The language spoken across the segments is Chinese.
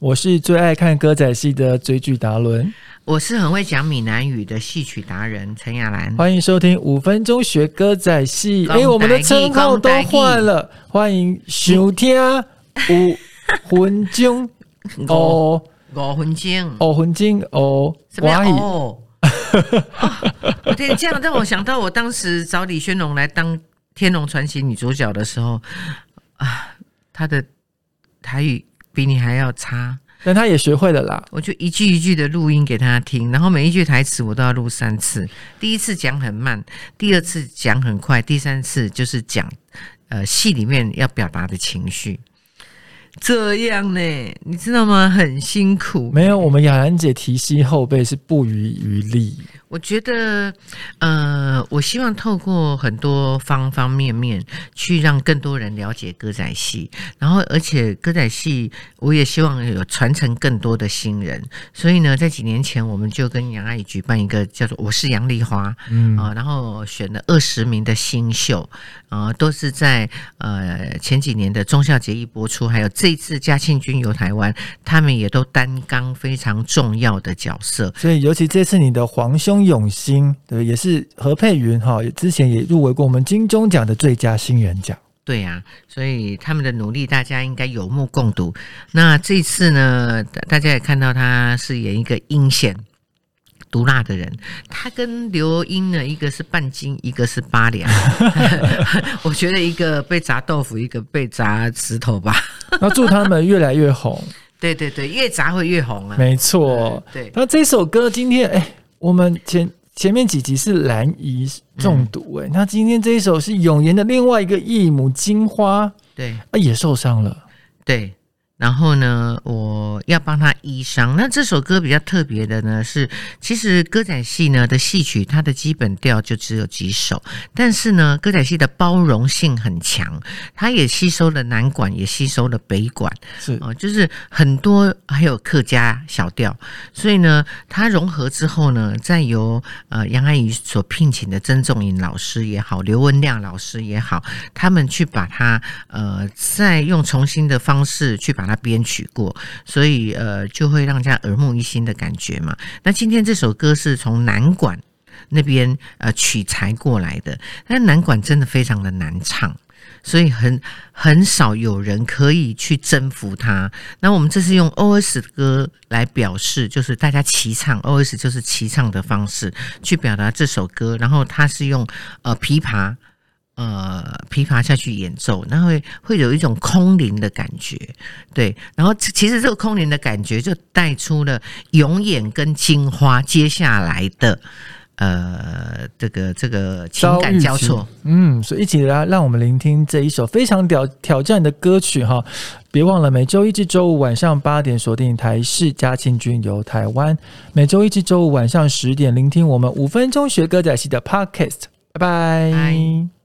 我是最爱看歌仔戏的追剧达伦，我是很会讲闽南语的戏曲达人陈雅兰。欢迎收听五分钟学歌仔戏。哎，我们的称号都换了，欢迎收听五分钟。哦。五分钟，哦分钟哦。什么哦？哦对，这样让我想到我当时找李轩龙来当《天龙传奇》女主角的时候啊，她的台语比你还要差。但他也学会了啦。我就一句一句的录音给他听，然后每一句台词我都要录三次。第一次讲很慢，第二次讲很快，第三次就是讲呃戏里面要表达的情绪。这样呢，你知道吗？很辛苦。没有，我们雅兰姐提携后辈是不遗余力。我觉得，呃，我希望透过很多方方面面去让更多人了解歌仔戏，然后而且歌仔戏我也希望有传承更多的新人。所以呢，在几年前我们就跟杨阿姨举办一个叫做“我是杨丽花”嗯啊、然后选了二十名的新秀啊、都是在呃前几年的中孝节一播出，还有这一次嘉庆君游台湾，他们也都担纲非常重要的角色。所以，尤其这次你的皇兄永兴，对，也是何佩云哈，之前也入围过我们金钟奖的最佳新人奖。对呀、所以他们的努力大家应该有目共睹。那这次呢，大大家也看到他饰演一个阴险。毒辣的人，他跟刘英呢，一个是半斤，一个是八两。我觉得一个被砸豆腐，一个被砸石头吧。那祝他们越来越红，对对对，越砸会越红啊。没错。对，那这首歌今天，哎，我们前前面几集是蓝姨中毒、哎、那今天这一首是永言的另外一个义母金花，对啊，也受伤了。对。然后呢，我要帮他医伤。那这首歌比较特别的呢，是其实歌仔戏呢的戏曲，它的基本调就只有几首，但是呢，歌仔戏的包容性很强，它也吸收了南管，也吸收了北管，是。哦，就是很多还有客家小调，所以呢，它融合之后呢，再由呃杨安怡所聘请的曾仲颖老师也好，刘文亮老师也好，他们去把它呃再用重新的方式去把它编曲过，所以呃就会让人家耳目一新的感觉嘛。那今天这首歌是从南管那边呃取材过来的，但南管真的非常的难唱。所以很很少有人可以去征服它。那我们这是用 OS 的歌来表示，就是大家齐唱，OS 就是齐唱的方式去表达这首歌。然后它是用呃琵琶。呃，琵琶下去演奏，那会会有一种空灵的感觉，对。然后其其实这个空灵的感觉就带出了永远跟金花接下来的呃这个这个情感交错。嗯，所以一起来让我们聆听这一首非常挑挑战的歌曲哈。别忘了每周一至周五晚上八点锁定台视嘉庆君游台湾，每周一至周五晚上十点聆听我们五分钟学歌仔戏的 Podcast。拜拜。拜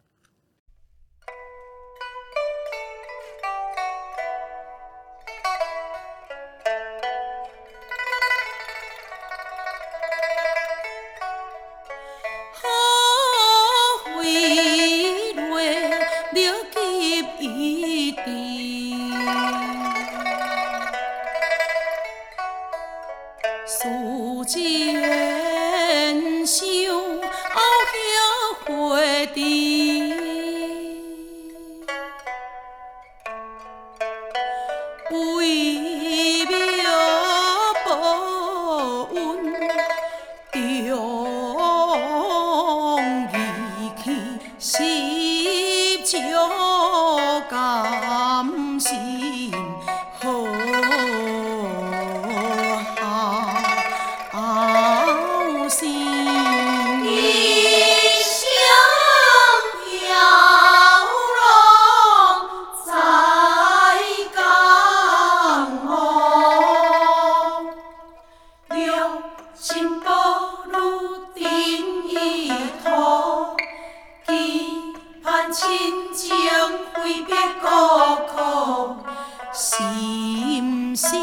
思前挥别故土，心伤